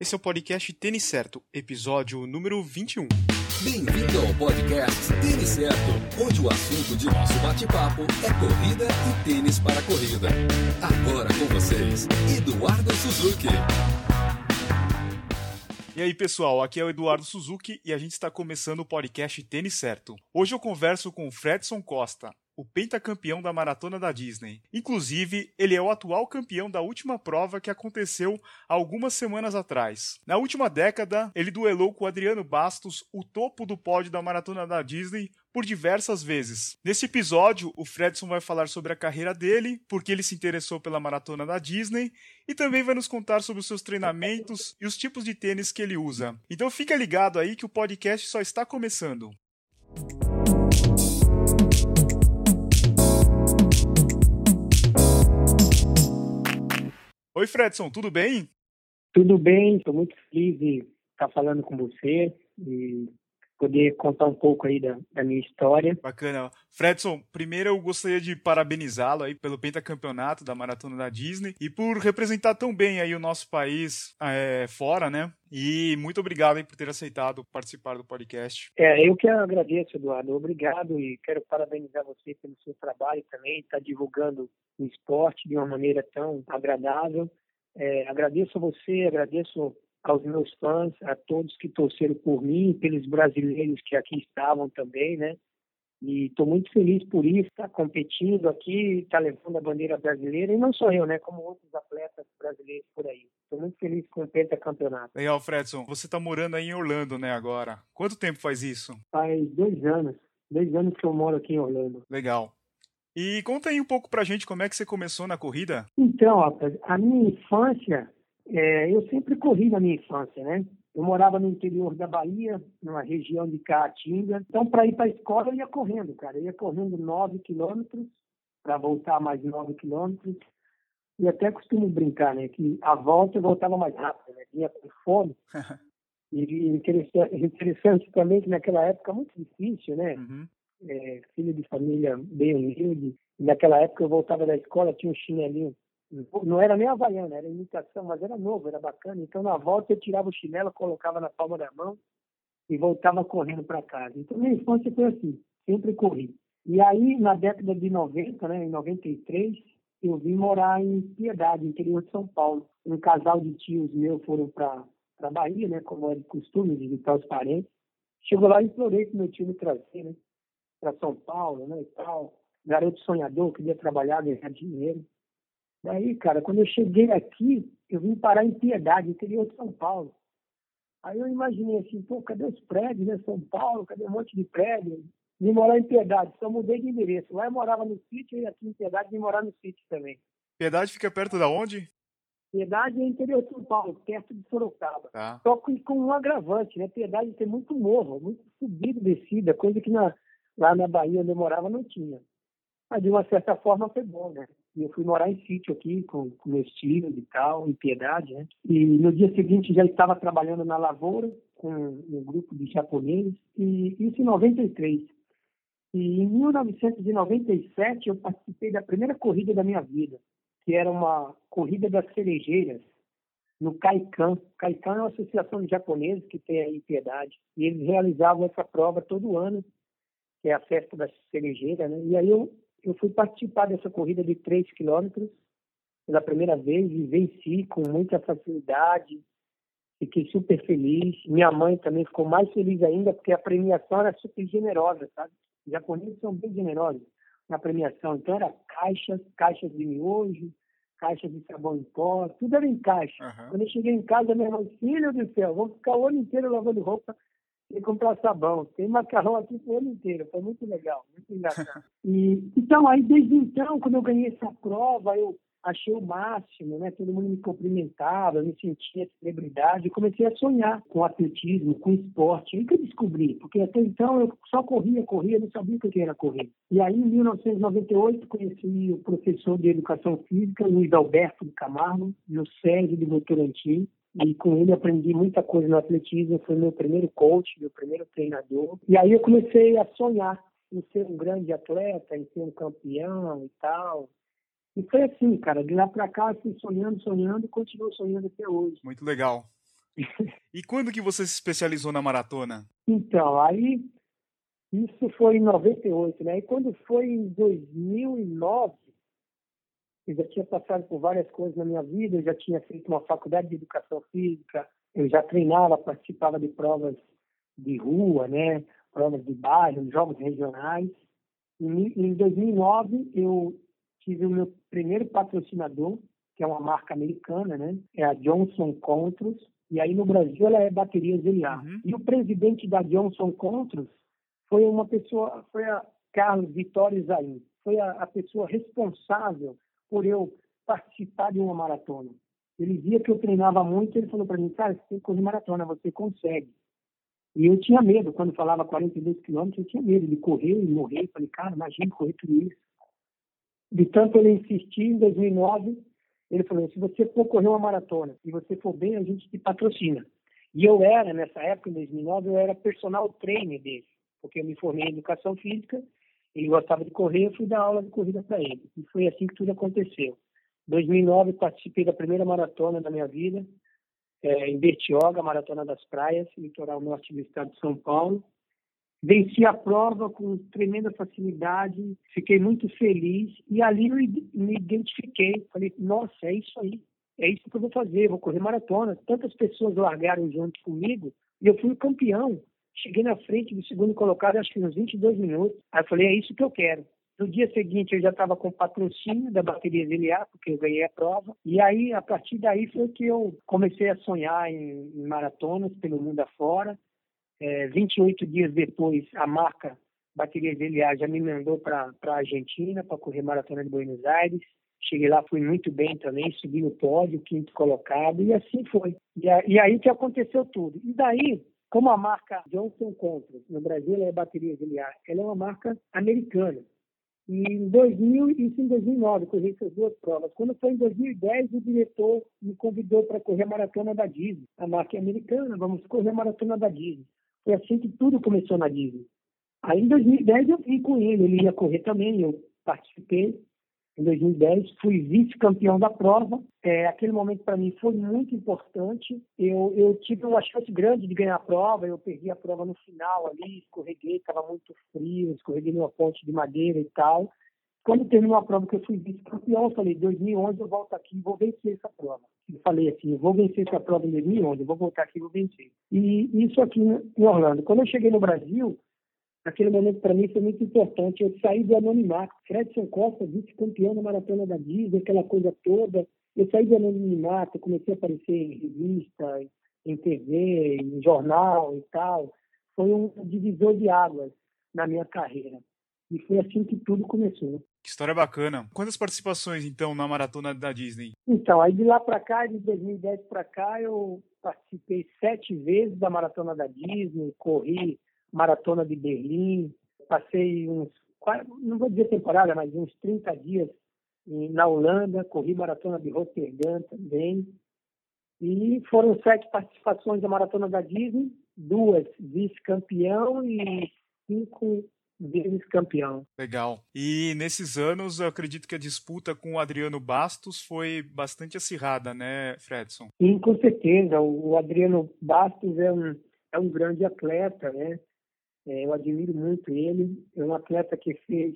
Esse é o podcast Tênis Certo, episódio número 21. Bem-vindo ao podcast Tênis Certo, onde o assunto de nosso bate-papo é corrida e tênis para corrida. Agora com vocês, Eduardo Suzuki. E aí, pessoal, aqui é o Eduardo Suzuki e a gente está começando o podcast Tênis Certo. Hoje eu converso com o Fredson Costa, o pentacampeão da maratona da Disney. Inclusive, ele é o atual campeão da última prova que aconteceu algumas semanas atrás. Na última década, ele duelou com Adriano Bastos, o topo do pódio da maratona da Disney, por diversas vezes. Nesse episódio, o Fredson vai falar sobre a carreira dele, porque ele se interessou pela maratona da Disney, e também vai nos contar sobre os seus treinamentos e os tipos de tênis que ele usa. Então fica ligado aí que o podcast só está começando. Oi, Fredson, tudo bem? Tudo bem, estou muito feliz de estar falando com você e poder contar um pouco aí da, da minha história. Bacana. Fredson, primeiro eu gostaria de parabenizá-lo aí pelo pentacampeonato da Maratona da Disney e por representar tão bem aí o nosso país é, fora, né? E muito obrigado aí por ter aceitado participar do podcast. É, eu que agradeço, Eduardo. Obrigado e quero parabenizar você pelo seu trabalho também, tá divulgando o esporte de uma maneira tão agradável. É, agradeço a você, agradeço aos meus fãs, a todos que torceram por mim, pelos brasileiros que aqui estavam também, né? E estou muito feliz por isso, tá competindo aqui, tá levando a bandeira brasileira, e não só eu, né? Como outros atletas brasileiros por aí. Estou muito feliz com o pentacampeonato. Legal, Fredson. Você está morando aí em Orlando, né, agora? Quanto tempo faz isso? Faz dois anos. Dois anos que eu moro aqui em Orlando. Legal. E conta aí um pouco pra gente como é que você começou na corrida. Então, rapaz, a minha infância, é, eu sempre corri na minha infância, né? Eu morava no interior da Bahia, numa região de Caatinga. Então, para ir para a escola, eu ia correndo, cara. Eu ia correndo 9 quilômetros, para voltar mais 9 quilômetros. E até costumo brincar, né? Que a volta eu voltava mais rápido, né? Vinha com fome. e interessante, interessante também que naquela época, muito difícil, né? Uhum é, filho de família bem humilde. naquela época eu voltava da escola, tinha um chinelinho. Não era nem havaiana, era imitação, mas era novo, era bacana. Então na volta eu tirava o chinelo, colocava na palma da mão e voltava correndo para casa. Então minha infância foi assim, sempre corri. E aí, na década de 90, né, em 93, eu vim morar em Piedade, interior de São Paulo. Um casal de tios meus foram para a Bahia, né, como é de costume, visitar os parentes. Chegou lá e implorei que meu tio me trazer, né? para São Paulo, né, e tal. Garoto sonhador, queria trabalhar, ganhar dinheiro. Daí, cara, quando eu cheguei aqui, eu vim parar em Piedade, interior de São Paulo. Aí eu imaginei assim, pô, cadê os prédios, né? São Paulo, cadê um monte de prédio? Vim morar em Piedade, só mudei de endereço. Lá eu morava no sítio e aqui em Piedade vim morar no sítio também. Piedade fica perto da onde? Piedade é interior de São Paulo, perto de Sorocaba. Tá. Só com, com um agravante, né? Piedade tem muito morro, muito subido, descida, coisa que na, Lá na Bahia, onde eu morava, não tinha. Mas, de uma certa forma, foi bom, né? E eu fui morar em sítio aqui, com, com meus filhos e tal, em Piedade, né? E no dia seguinte já estava trabalhando na lavoura, com um grupo de japoneses, e isso em 93. E em 1997 eu participei da primeira corrida da minha vida, que era uma corrida das cerejeiras, no Kaikan. Kaikan é uma associação de japoneses que tem aí Piedade. E eles realizavam essa prova todo ano que é a festa da cerejeira, né? E aí eu, eu fui participar dessa corrida de 3 quilômetros pela primeira vez e venci com muita facilidade. Fiquei super feliz. Minha mãe também ficou mais feliz ainda, porque a premiação era super generosa, sabe? Os japoneses são bem generosos na premiação. Então, era caixas, caixas de miojo, caixas de sabão em pó, tudo era em caixa. Uhum. Quando eu cheguei em casa, minha irmã, filho do céu, vou ficar o ano inteiro lavando roupa e comprar sabão. Tem macarrão aqui o ano inteiro, foi muito legal, muito engraçado. E, então, aí desde então, quando eu ganhei essa prova, eu achei o máximo, né? Todo mundo me cumprimentava, eu me sentia celebridade, comecei a sonhar com atletismo, com esporte. Aí que eu descobri, porque até então eu só corria, corria, não sabia o que era correr. E aí, em 1998, conheci o professor de educação física, Luiz Alberto de Camargo, no Sérgio de Votorantim, e com ele aprendi muita coisa no atletismo, foi meu primeiro coach, meu primeiro treinador. E aí eu comecei a sonhar em ser um grande atleta, em ser um campeão e tal. E foi assim, cara, de lá para cá, fui sonhando, sonhando e continuo sonhando até hoje. Muito legal. E quando que você se especializou na maratona? Então, aí isso foi em 98, né? E quando foi em 2009, eu já tinha passado por várias coisas na minha vida, eu já tinha feito uma faculdade de educação física, eu já treinava, participava de provas de rua, né? Provas de bairro, jogos regionais. E, em 2009 eu tive o meu primeiro patrocinador, que é uma marca americana, né? É a Johnson Controls. E aí no Brasil ela é baterias Eliar. Uhum. E o presidente da Johnson Controls foi uma pessoa, foi a Carlos Vitório Zain. Foi a, a pessoa responsável por eu participar de uma maratona. Ele via que eu treinava muito, ele falou para mim, cara, você tem que correr maratona, você consegue. E eu tinha medo, quando falava 42 quilômetros, eu tinha medo de correr e morrer. Eu falei, cara, imagina correr tudo isso. De tanto ele insistir, em 2009, ele falou, se você for correr uma maratona e você for bem, a gente te patrocina. E eu era, nessa época, em 2009, eu era personal trainer dele, porque eu me formei em educação física ele gostava de correr, eu fui dar aula de corrida para ele. E foi assim que tudo aconteceu. Em 2009, participei da primeira maratona da minha vida, é, em Bertioga, Maratona das Praias, litoral norte do estado de São Paulo. Venci a prova com tremenda facilidade, fiquei muito feliz e ali me identifiquei. Falei, nossa, é isso aí, é isso que eu vou fazer, vou correr maratona. Tantas pessoas largaram junto comigo e eu fui o campeão. Cheguei na frente do segundo colocado, acho que uns 22 minutos. Aí eu falei, é isso que eu quero. No dia seguinte, eu já estava com patrocínio da bateria Zeliar, porque eu ganhei a prova. E aí, a partir daí, foi que eu comecei a sonhar em, em maratonas pelo mundo afora. É, 28 dias depois, a marca Bateria Zeliar já me mandou para a Argentina para correr maratona de Buenos Aires. Cheguei lá, fui muito bem também, subi no pódio, quinto colocado, e assim foi. E, a, e aí que aconteceu tudo. E daí, como a marca Johnson Controls, no Brasil é bateria Giliar, ela é uma marca americana. E em 2000 e em 2009 corri essas duas provas. Quando foi em 2010, o diretor me convidou para correr a maratona da Disney. A marca é americana, vamos correr a maratona da Disney. Foi assim que tudo começou na Disney. Aí em 2010 eu fui com ele, ele ia correr também, eu participei em 2010, fui vice-campeão da prova. É, aquele momento para mim foi muito importante. Eu, eu tive uma chance grande de ganhar a prova. Eu perdi a prova no final ali, escorreguei, estava muito frio, escorreguei numa ponte de madeira e tal. Quando terminou a prova que eu fui vice-campeão, eu falei, 2011 eu volto aqui e vou vencer essa prova. Eu falei assim, eu vou vencer essa prova em 2011, eu vou voltar aqui e vou vencer. E isso aqui em Orlando. Quando eu cheguei no Brasil, Aquele momento para mim foi muito importante. Eu saí do anonimato. Fredson Costa, vice-campeão da maratona da Disney, aquela coisa toda. Eu saí do anonimato, comecei a aparecer em revista, em TV, em jornal e tal. Foi um divisor de águas na minha carreira. E foi assim que tudo começou. Que história bacana. Quantas participações, então, na maratona da Disney? Então, aí de lá para cá, de 2010 para cá, eu participei sete vezes da maratona da Disney, corri maratona de Berlim, passei uns, não vou dizer temporada, mas uns 30 dias na Holanda, corri maratona de Rotterdam também. E foram sete participações da maratona da Disney, duas vice-campeão e cinco vezes campeão. Legal. E nesses anos, eu acredito que a disputa com o Adriano Bastos foi bastante acirrada, né, Fredson? Sim, com certeza. O Adriano Bastos é um, é um grande atleta, né? É, eu admiro muito ele. É um atleta que fez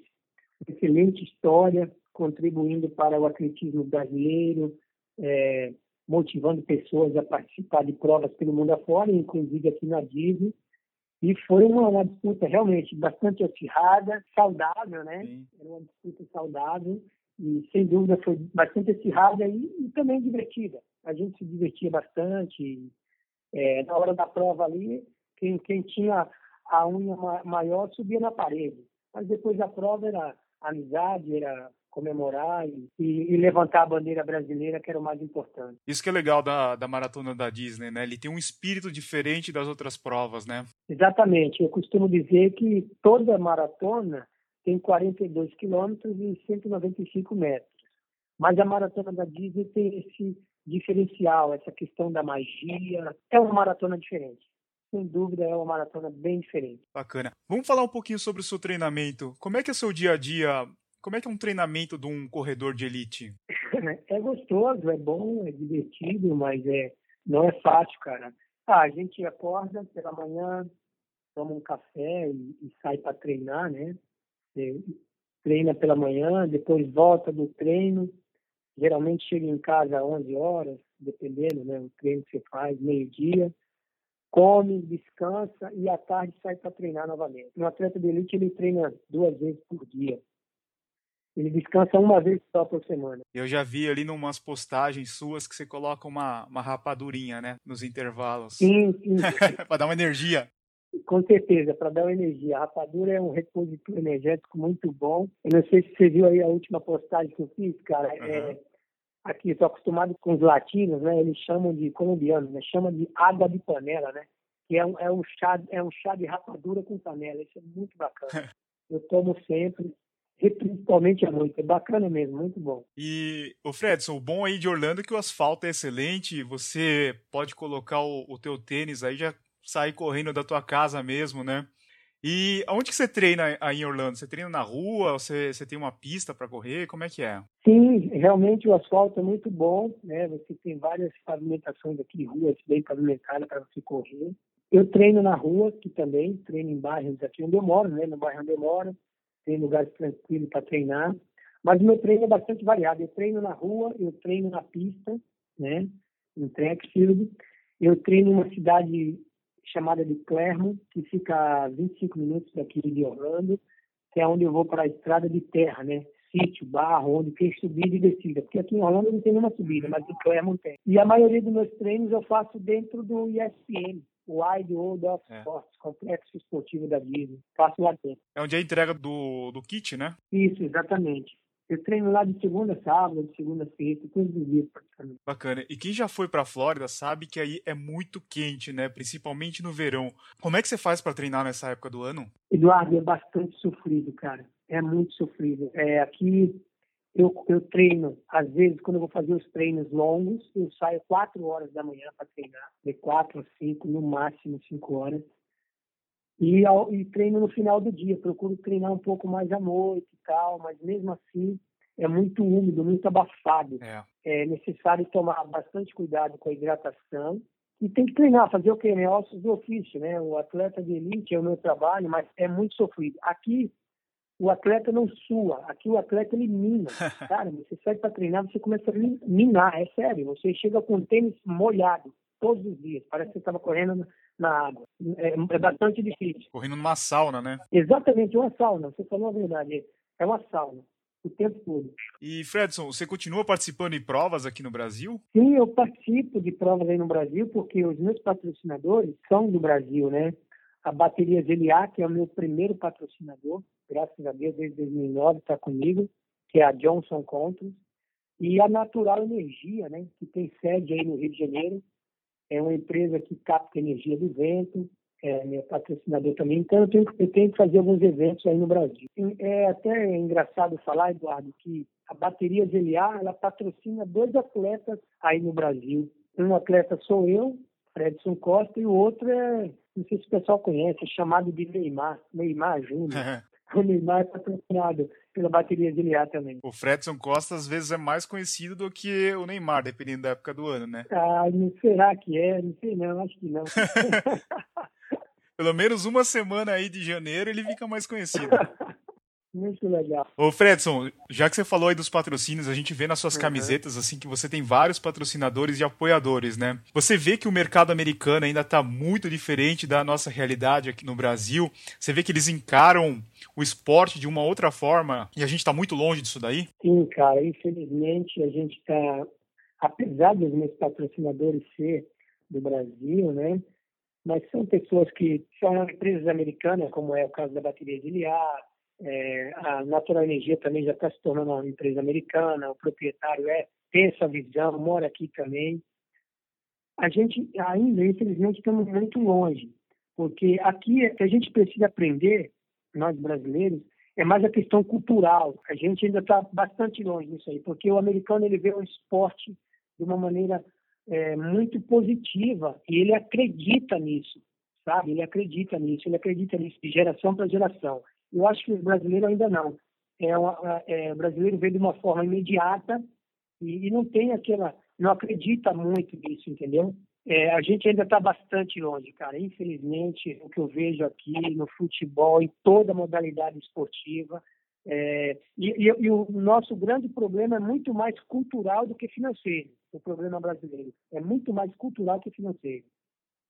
excelente história, contribuindo para o atletismo brasileiro, é, motivando pessoas a participar de provas pelo mundo afora, inclusive aqui na Disney. E foi uma, uma disputa realmente bastante acirrada, saudável, né? Sim. Era uma disputa saudável e, sem dúvida, foi bastante acirrada e, e também divertida. A gente se divertia bastante. É, na hora da prova ali, quem, quem tinha a unha maior subia na parede. Mas depois da prova era amizade, era comemorar e, e, levantar a bandeira brasileira, que era o mais importante. Isso que é legal da, da maratona da Disney, né? Ele tem um espírito diferente das outras provas, né? Exatamente. Eu costumo dizer que toda maratona tem 42 quilômetros e 195 metros. Mas a maratona da Disney tem esse diferencial, essa questão da magia. É uma maratona diferente sem dúvida é uma maratona bem diferente. Bacana. Vamos falar um pouquinho sobre o seu treinamento. Como é que é o seu dia a dia? Como é que é um treinamento de um corredor de elite? É gostoso, é bom, é divertido, mas é Não é fácil, cara. Ah, a gente acorda pela manhã, toma um café e, e sai para treinar, né? E, treina pela manhã, depois volta do treino. Geralmente chega em casa às 11 horas, dependendo, né? O treino que você faz, meio-dia. Come, descansa e à tarde sai para treinar novamente. Um atleta de elite, ele treina duas vezes por dia. Ele descansa uma vez só por semana. Eu já vi ali numas postagens suas que você coloca uma, uma rapadurinha, né? Nos intervalos. Sim, sim. para dar uma energia. Com certeza, para dar uma energia. A rapadura é um repositor energético muito bom. Eu não sei se você viu aí a última postagem que eu fiz, cara. Uhum. É, aqui, estou acostumado com os latinos, né? Eles chamam de colombianos, né? Chamam de água de panela, né? Que é um, é um, chá, é um chá de rapadura com panela. Isso é muito bacana. Eu tomo sempre e principalmente à noite. É bacana mesmo, muito bom. E, o Fredson, o bom aí de Orlando é que o asfalto é excelente, você pode colocar o, o teu tênis aí, já sair correndo da tua casa mesmo, né? E onde que você treina aí em Orlando? Você treina na rua? Você, você tem uma pista para correr? Como é que é? Sim, realmente o asfalto é muito bom, né? Você tem várias pavimentações aqui, ruas bem pavimentadas para você correr. Eu treino na rua, que também treino em bairros aqui onde eu moro, né? No bairro onde eu moro, tem lugares tranquilos para treinar. Mas o meu treino é bastante variado. Eu treino na rua, eu treino na pista, né? Em track field. Eu treino em uma cidade chamada de Clermont, que fica a 25 minutos daqui de Orlando, que é onde eu vou para a estrada de terra, né? Sítio, barro, onde tem subida e descida. Porque aqui em Orlando não tem nenhuma subida, mas em Clermont tem. E a maioria dos meus treinos eu faço dentro do ESPN, o Wide World of é. Sports, complexo esportivo da Disney. Faço lá dentro. É onde é a entrega do, do kit, né? Isso, exatamente. Eu treino lá de segunda a sábado, de segunda a sexta, todos os dias praticamente. Bacana. E quem já foi para Flórida sabe que aí é muito quente, né? Principalmente no verão. Como é que você faz para treinar nessa época do ano? Eduardo, é bastante sofrido, cara. É muito sofrido. É, aqui eu, eu treino, às vezes, quando eu vou fazer os treinos longos, eu saio quatro horas da manhã para treinar, de quatro a cinco, no máximo cinco horas. E, ao, e treino no final do dia, procuro treinar um pouco mais à noite e tal, mas mesmo assim é muito úmido, muito abafado. É. é necessário tomar bastante cuidado com a hidratação e tem que treinar, fazer o que? Né? Ossos do ofício, né? O atleta de elite é o meu trabalho, mas é muito sofrido. Aqui, o atleta não sua, aqui o atleta elimina. Cara, você sai para treinar, você começa a minar, é sério. Você chega com o tênis molhado todos os dias, parece que você estava correndo na água. É, é, bastante difícil. Correndo numa sauna, né? Exatamente, uma sauna. Você falou a verdade. É uma sauna. O tempo todo. E, Fredson, você continua participando de provas aqui no Brasil? Sim, eu participo de provas aí no Brasil, porque os meus patrocinadores são do Brasil, né? A bateria GLA, que é o meu primeiro patrocinador, graças a Deus, desde 2009 está comigo, que é a Johnson Controls. E a Natural Energia, né? Que tem sede aí no Rio de Janeiro, é uma empresa que capta energia do vento, é meu patrocinador também, então eu tenho, eu tenho que fazer alguns eventos aí no Brasil. É até engraçado falar, Eduardo, que a bateria GLA, ela patrocina dois atletas aí no Brasil. Um atleta sou eu, Fredson Costa, e o outro é, não sei se o pessoal conhece, é chamado de Neymar, Neymar Júnior. o Neymar é patrocinado pela bateria de Liá também. O Fredson Costa às vezes é mais conhecido do que o Neymar, dependendo da época do ano, né? Ah, será que é? Não sei não, acho que não. Pelo menos uma semana aí de janeiro ele fica mais conhecido. Muito legal. Ô Fredson, já que você falou aí dos patrocínios, a gente vê nas suas uhum. camisetas assim que você tem vários patrocinadores e apoiadores, né? Você vê que o mercado americano ainda está muito diferente da nossa realidade aqui no Brasil. Você vê que eles encaram o esporte de uma outra forma e a gente está muito longe disso daí? Sim, cara. Infelizmente a gente está, apesar dos meus patrocinadores ser do Brasil, né? Mas são pessoas que são empresas americanas, como é o caso da bateria de Liar, é, a Natural Energia também já está se tornando uma empresa americana, o proprietário é, tem essa visão, mora aqui também. A gente ainda, infelizmente, estamos muito longe, porque aqui é que a gente precisa aprender, nós brasileiros, é mais a questão cultural. A gente ainda está bastante longe disso aí, porque o americano ele vê o esporte de uma maneira é, muito positiva e ele acredita nisso, sabe? Ele acredita nisso, ele acredita nisso de geração para geração. Eu acho que o brasileiro ainda não. É, uma, é, o brasileiro vê de uma forma imediata e, e, não tem aquela, não acredita muito nisso, entendeu? É, a gente ainda está bastante longe, cara. Infelizmente, o que eu vejo aqui no futebol, em toda modalidade esportiva, é, e, e, e, o nosso grande problema é muito mais cultural do que financeiro. O problema brasileiro é muito mais cultural que financeiro.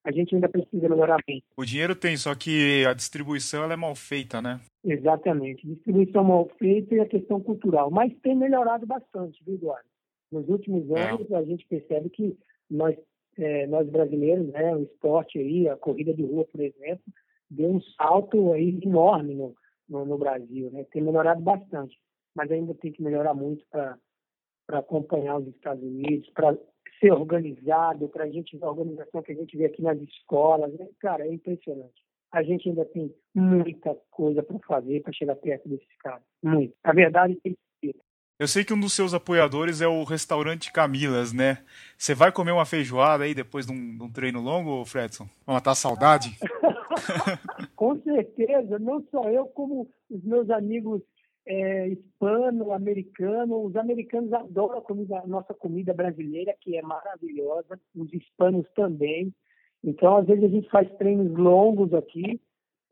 A gente ainda precisa melhorar bem. O dinheiro tem, só que a distribuição é mal feita, né? Exatamente. Distribuição mal feita e a questão cultural. Mas tem melhorado bastante, viu, Eduardo? Nos últimos é. anos, é. a gente percebe que nós, é, nós brasileiros, né, o esporte aí, a corrida de rua, por exemplo, deu um salto aí enorme no, no, no Brasil, né? Tem melhorado bastante, mas ainda tem que melhorar muito para acompanhar os Estados Unidos, para ser organizado, para a gente ver a organização que a gente vê aqui nas escolas, né? cara, é impressionante. A gente ainda tem muita coisa para fazer para chegar perto desses caras. Muito. A verdade tem que ser. Eu sei que um dos seus apoiadores é o restaurante Camilas, né? Você vai comer uma feijoada aí depois de um, de um treino longo, Fredson? Vai matar a saudade? Com certeza, não só eu, como os meus amigos é, hispano, americano. Os americanos adoram a, comida, a nossa comida brasileira, que é maravilhosa. Os hispanos também. Então, às vezes, a gente faz treinos longos aqui.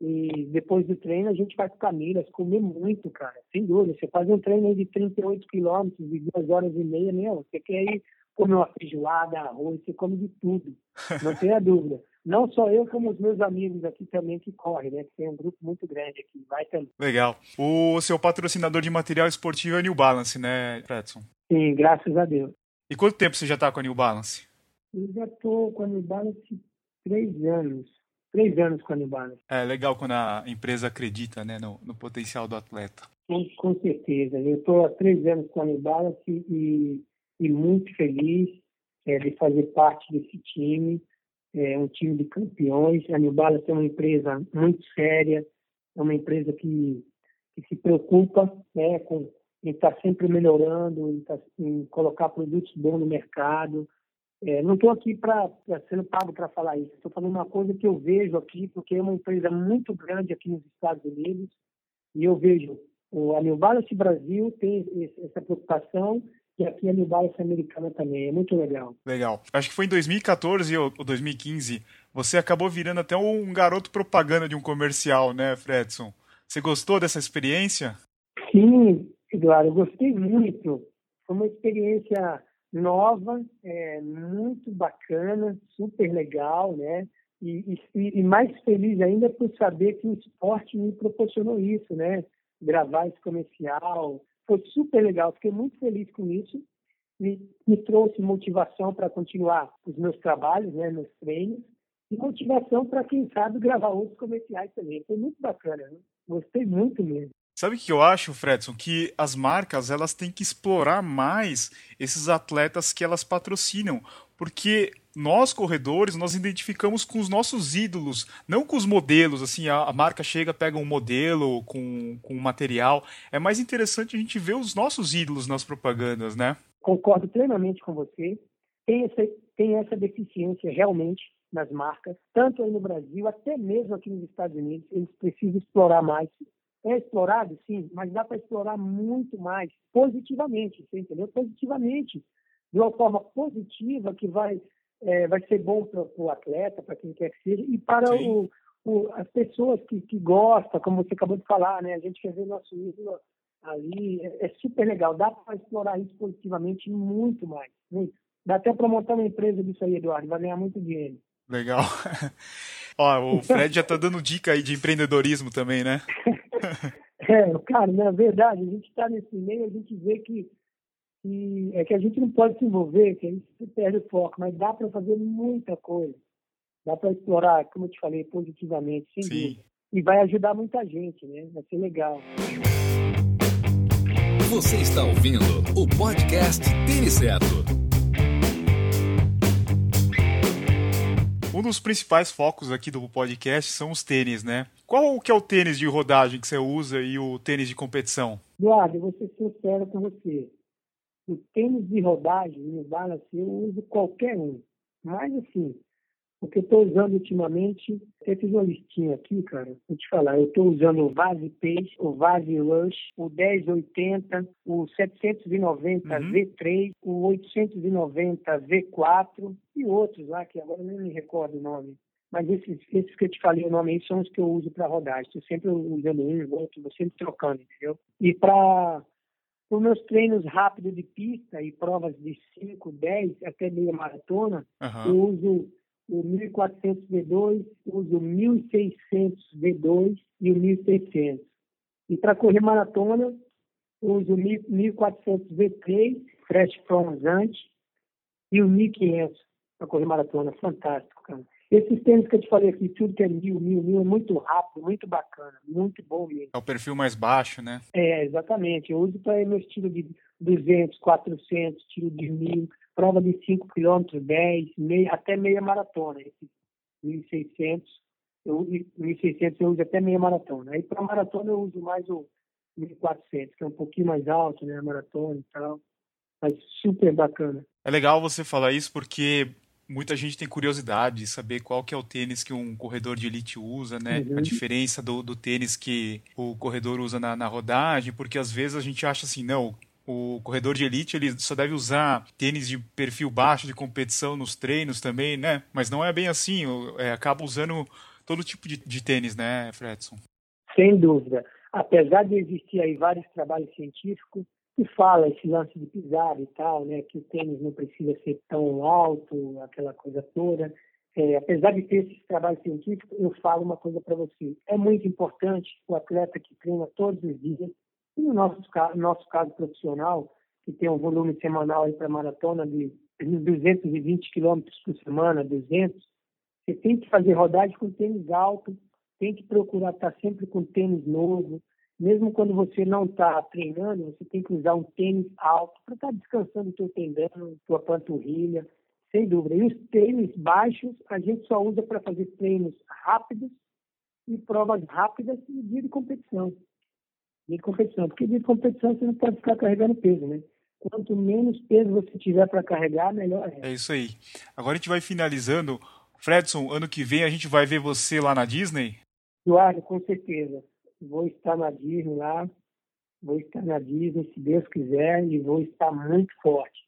E depois do treino, a gente vai para Camilas comer muito, cara. Sem dúvida. Você faz um treino de 38 quilômetros, de duas horas e meia, meu. Você quer ir comer uma feijoada, arroz, você come de tudo. Não tenha dúvida. Não só eu, como os meus amigos aqui também que correm, né? Que tem um grupo muito grande aqui. Vai também. Legal. O seu patrocinador de material esportivo é a New Balance, né, Fredson? Sim, graças a Deus. E quanto tempo você já está com a New Balance? Eu já estou com a New Balance três anos. Três anos com a New Balance. É legal quando a empresa acredita né, no, no potencial do atleta. Com, com certeza. Eu estou há três anos com a Balance e, e muito feliz é, de fazer parte desse time é um time de campeões. A New Balance é uma empresa muito séria, é uma empresa que, que se preocupa né, com em estar tá sempre melhorando, em, tá, em colocar produtos bons no mercado. É, não estou aqui para sendo pago para falar isso. Estou falando uma coisa que eu vejo aqui, porque é uma empresa muito grande aqui nos Estados Unidos e eu vejo o a New Balance Brasil tem essa preocupação e aqui a New Balance americana também. É muito legal. Legal. Acho que foi em 2014 ou 2015. Você acabou virando até um garoto propaganda de um comercial, né, Fredson? Você gostou dessa experiência? Sim, Eduardo, eu gostei muito. Foi uma experiência nova, é, muito bacana, super legal, né? E, e, e, mais feliz ainda por saber que o esporte me proporcionou isso, né? Gravar esse comercial, foi super legal, fiquei muito feliz com isso. Me, me trouxe motivação para continuar os meus trabalhos, né, meus treinos, e motivação para, quem sabe, gravar outros comerciais também. Foi muito bacana, né? gostei muito mesmo. Sabe o que eu acho, Fredson? Que as marcas elas têm que explorar mais esses atletas que elas patrocinam, porque nós corredores nós identificamos com os nossos ídolos, não com os modelos. Assim, a, a marca chega, pega um modelo com, com um material. É mais interessante a gente ver os nossos ídolos nas propagandas, né? Concordo plenamente com você. Tem essa, tem essa deficiência realmente nas marcas, tanto aí no Brasil, até mesmo aqui nos Estados Unidos. Eles precisam explorar mais é explorado, sim, mas dá para explorar muito mais positivamente, você entendeu? Positivamente, de uma forma positiva que vai, é, vai ser bom para o atleta, para quem quer que seja, e para o, o, as pessoas que, que gostam, como você acabou de falar, né? A gente quer ver nosso ídolo ali, é, é super legal, dá para explorar isso positivamente muito mais, muito. Dá até para montar uma empresa disso aí, Eduardo, vai ganhar muito dinheiro. Legal. Ó, o Fred já tá dando dica aí de empreendedorismo também, né? é, cara, na verdade, a gente está nesse meio, a gente vê que, que, é que a gente não pode se envolver, que a gente perde o foco, mas dá para fazer muita coisa. Dá para explorar, como eu te falei, positivamente, sem Sim. dúvida. E vai ajudar muita gente, né? Vai ser legal. Você está ouvindo o podcast Tênis Certo. Um dos principais focos aqui do podcast são os tênis, né? Qual que é o tênis de rodagem que você usa e o tênis de competição? Eduardo, eu vou ser sincero com você. O tênis de rodagem, no balance, eu uso qualquer um. Mas, assim, O que eu estou usando ultimamente, eu fiz uma listinha aqui, cara, vou te falar, eu estou usando o Vase Pace, o Vase Rush, o 1080, o 790 uhum. V3, o 890 V4 e outros lá, que agora nem me recordo o nome. Mas esses, esses que eu te falei o nome aí são os que eu uso para rodar. Estou sempre usando um, outro, vou sempre trocando, entendeu? E para os meus treinos rápidos de pista e provas de 5, 10, até meia maratona, uhum. eu uso o 1400 V2, uso o 1600 V2 e o 1600. E para correr maratona, uso o 1400 V3, Fresh Bronzante, e o 1500 para correr maratona. Fantástico. Esses tênis que eu te falei aqui, tudo que é mil, mil, mil, é muito rápido, muito bacana, muito bom mesmo. É o perfil mais baixo, né? É, exatamente. Eu uso para meu estilo de 200, 400, estilo de mil, prova de 5 km, 10, meia, até meia maratona. Esse 1.600, eu, 1.600 eu uso até meia maratona. Aí para maratona eu uso mais o 1.400, que é um pouquinho mais alto, né, a maratona e tal. Mas super bacana. É legal você falar isso porque muita gente tem curiosidade de saber qual que é o tênis que um corredor de elite usa, né? Uhum. A diferença do, do tênis que o corredor usa na, na rodagem, porque às vezes a gente acha assim, não, o corredor de elite ele só deve usar tênis de perfil baixo de competição nos treinos também, né? Mas não é bem assim, é, acaba usando todo tipo de, de tênis, né, Fredson? Sem dúvida. Apesar de existir aí vários trabalhos científicos, fala esse lance de pisar e tal, né, que o tênis não precisa ser tão alto, aquela coisa toda. É, apesar de ter esse trabalho científico, eu falo uma coisa para você. É muito importante o atleta que treina todos os dias, e no nosso, no nosso caso profissional, que tem um volume semanal para maratona de 220 quilômetros por semana, 200, você tem que fazer rodagem com tênis alto, tem que procurar estar sempre com tênis novo, mesmo quando você não está treinando, você tem que usar um tênis alto para estar tá descansando o seu tendão, sua panturrilha, sem dúvida. E os tênis baixos a gente só usa para fazer treinos rápidos e provas rápidas no dia de competição. Dia de competição, porque dia de competição você não pode ficar carregando peso, né? Quanto menos peso você tiver para carregar, melhor é. É isso aí. Agora a gente vai finalizando. Fredson, ano que vem a gente vai ver você lá na Disney? Eduardo, com certeza vou estar na Disney lá, vou estar na Disney se Deus quiser e vou estar muito forte.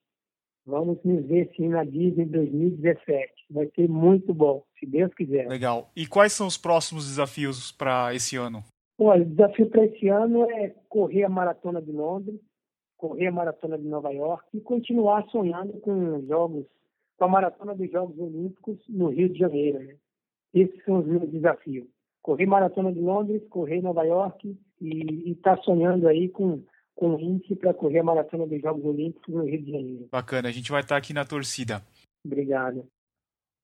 Vamos nos ver sim na Disney 2017. Vai ser muito bom, se Deus quiser. Legal. E quais são os próximos desafios para esse ano? Olha, o desafio para esse ano é correr a maratona de Londres, correr a maratona de Nova York e continuar sonhando com os jogos, com a maratona dos Jogos Olímpicos no Rio de Janeiro. Né? Esses são os meus desafios corri maratona de Londres, corri Nova York e está sonhando aí com com o índice para correr a maratona dos Jogos Olímpicos no Rio de Janeiro. Bacana, a gente vai estar tá aqui na torcida. Obrigado.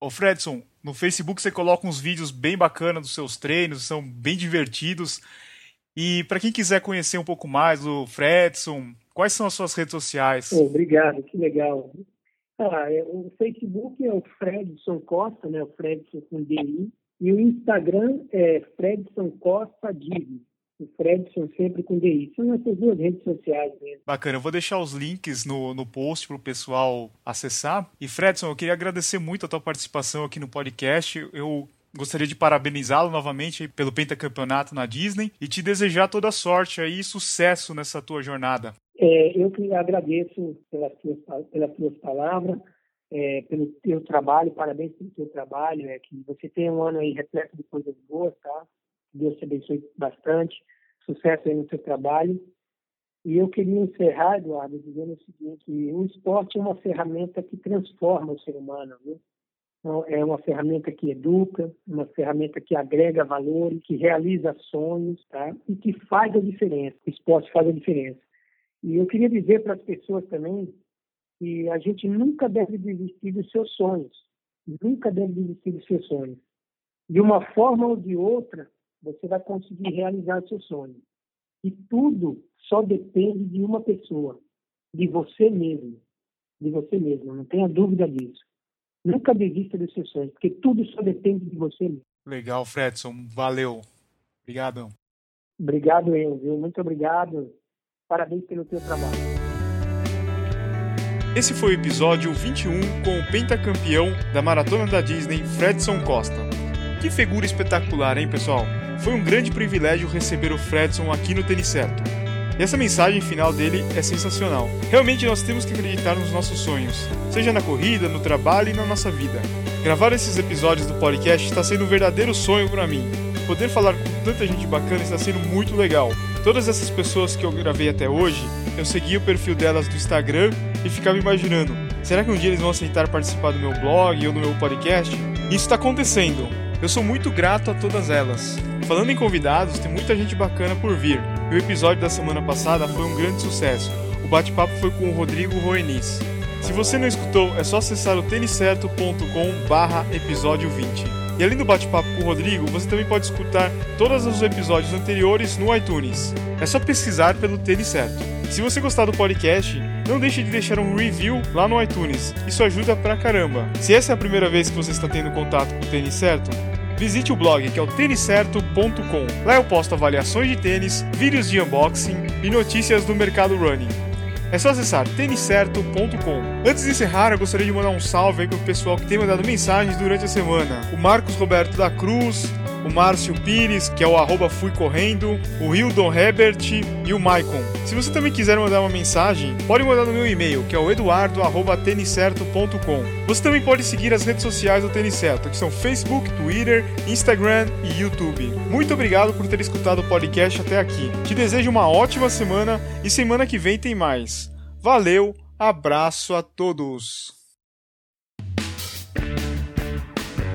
Ô Fredson, no Facebook você coloca uns vídeos bem bacanas dos seus treinos, são bem divertidos. E para quem quiser conhecer um pouco mais do Fredson, quais são as suas redes sociais? Oh, obrigado, que legal. Ah, é, o Facebook é o Fredson Costa, né? O Fredson com DI. E o Instagram é Fredson Costa Divi. O Fredson sempre com DI. São essas duas redes sociais mesmo. Bacana, eu vou deixar os links no, no post para o pessoal acessar. E Fredson, eu queria agradecer muito a tua participação aqui no podcast. Eu gostaria de parabenizá-lo novamente pelo pentacampeonato na Disney e te desejar toda sorte aí e sucesso nessa tua jornada. É, eu que agradeço pelas tuas, pelas tuas palavras é, pelo teu trabalho, parabéns pelo teu trabalho, é que você tenha um ano aí repleto de coisas boas, tá? Deus te abençoe bastante, sucesso aí no teu trabalho. E eu queria encerrar, Eduardo, dizendo o seguinte, o esporte é uma ferramenta que transforma o ser humano, viu? Então, é uma ferramenta que educa, uma ferramenta que agrega valores, que realiza sonhos, tá? E que faz a diferença. O esporte faz a diferença. E eu queria dizer para as pessoas também que a gente nunca deve desistir dos seus sonhos. Nunca deve desistir dos seus sonhos. De uma forma ou de outra, você vai conseguir realizar seus sonhos. E tudo só depende de uma pessoa, de você mesmo. De você mesmo, não tenha dúvida disso. Nunca desista dos seus sonhos, porque tudo só depende de você mesmo. Legal, Fredson. Valeu. Obrigado. Obrigado, eu, viu? Muito obrigado. Parabéns pelo teu trabalho. Esse foi o episódio 21 com o pentacampeão da Maratona da Disney, Fredson Costa. Que figura espetacular, hein, pessoal? Foi um grande privilégio receber o Fredson aqui no Tênis Certo. E essa mensagem final dele é sensacional. Realmente nós temos que acreditar nos nossos sonhos, seja na corrida, no trabalho e na nossa vida. Gravar esses episódios do podcast está sendo um verdadeiro sonho para mim. Poder falar com tanta gente bacana está sendo muito legal. Todas essas pessoas que eu gravei até hoje, eu segui o perfil delas do Instagram e ficava imaginando: será que um dia eles vão aceitar participar do meu blog ou do meu podcast? Isso está acontecendo. Eu sou muito grato a todas elas. Falando em convidados, tem muita gente bacana por vir. E o episódio da semana passada foi um grande sucesso. O bate-papo foi com o Rodrigo Roenis. Se você não escutou, é só acessar o têniscerto.com barra episódio 20. E além do bate-papo com o Rodrigo, você também pode escutar todos os episódios anteriores no iTunes. É só pesquisar pelo Tênis Certo. Se você gostar do podcast, não deixe de deixar um review lá no iTunes. Isso ajuda pra caramba. Se essa é a primeira vez que você está tendo contato com o Tênis Certo, visite o blog que é o têniscerto.com. Lá eu posto avaliações de tênis, vídeos de unboxing e notícias do mercado running. É só acessar têniscerto.com. Antes de encerrar, eu gostaria de mandar um salve aí pro pessoal que tem mandado mensagens durante a semana. O Marcos Roberto da Cruz, o Márcio Pires, que é o arroba Fui Correndo, o Hildon Hebert e o Maicon. Se você também quiser mandar uma mensagem, pode mandar no meu e-mail, que é o eduardo.tenicerto.com. Você também pode seguir as redes sociais do Tênis Certo, que são Facebook, Twitter, Instagram e YouTube. Muito obrigado por ter escutado o podcast até aqui. Te desejo uma ótima semana e semana que vem tem mais. Valeu, abraço a todos!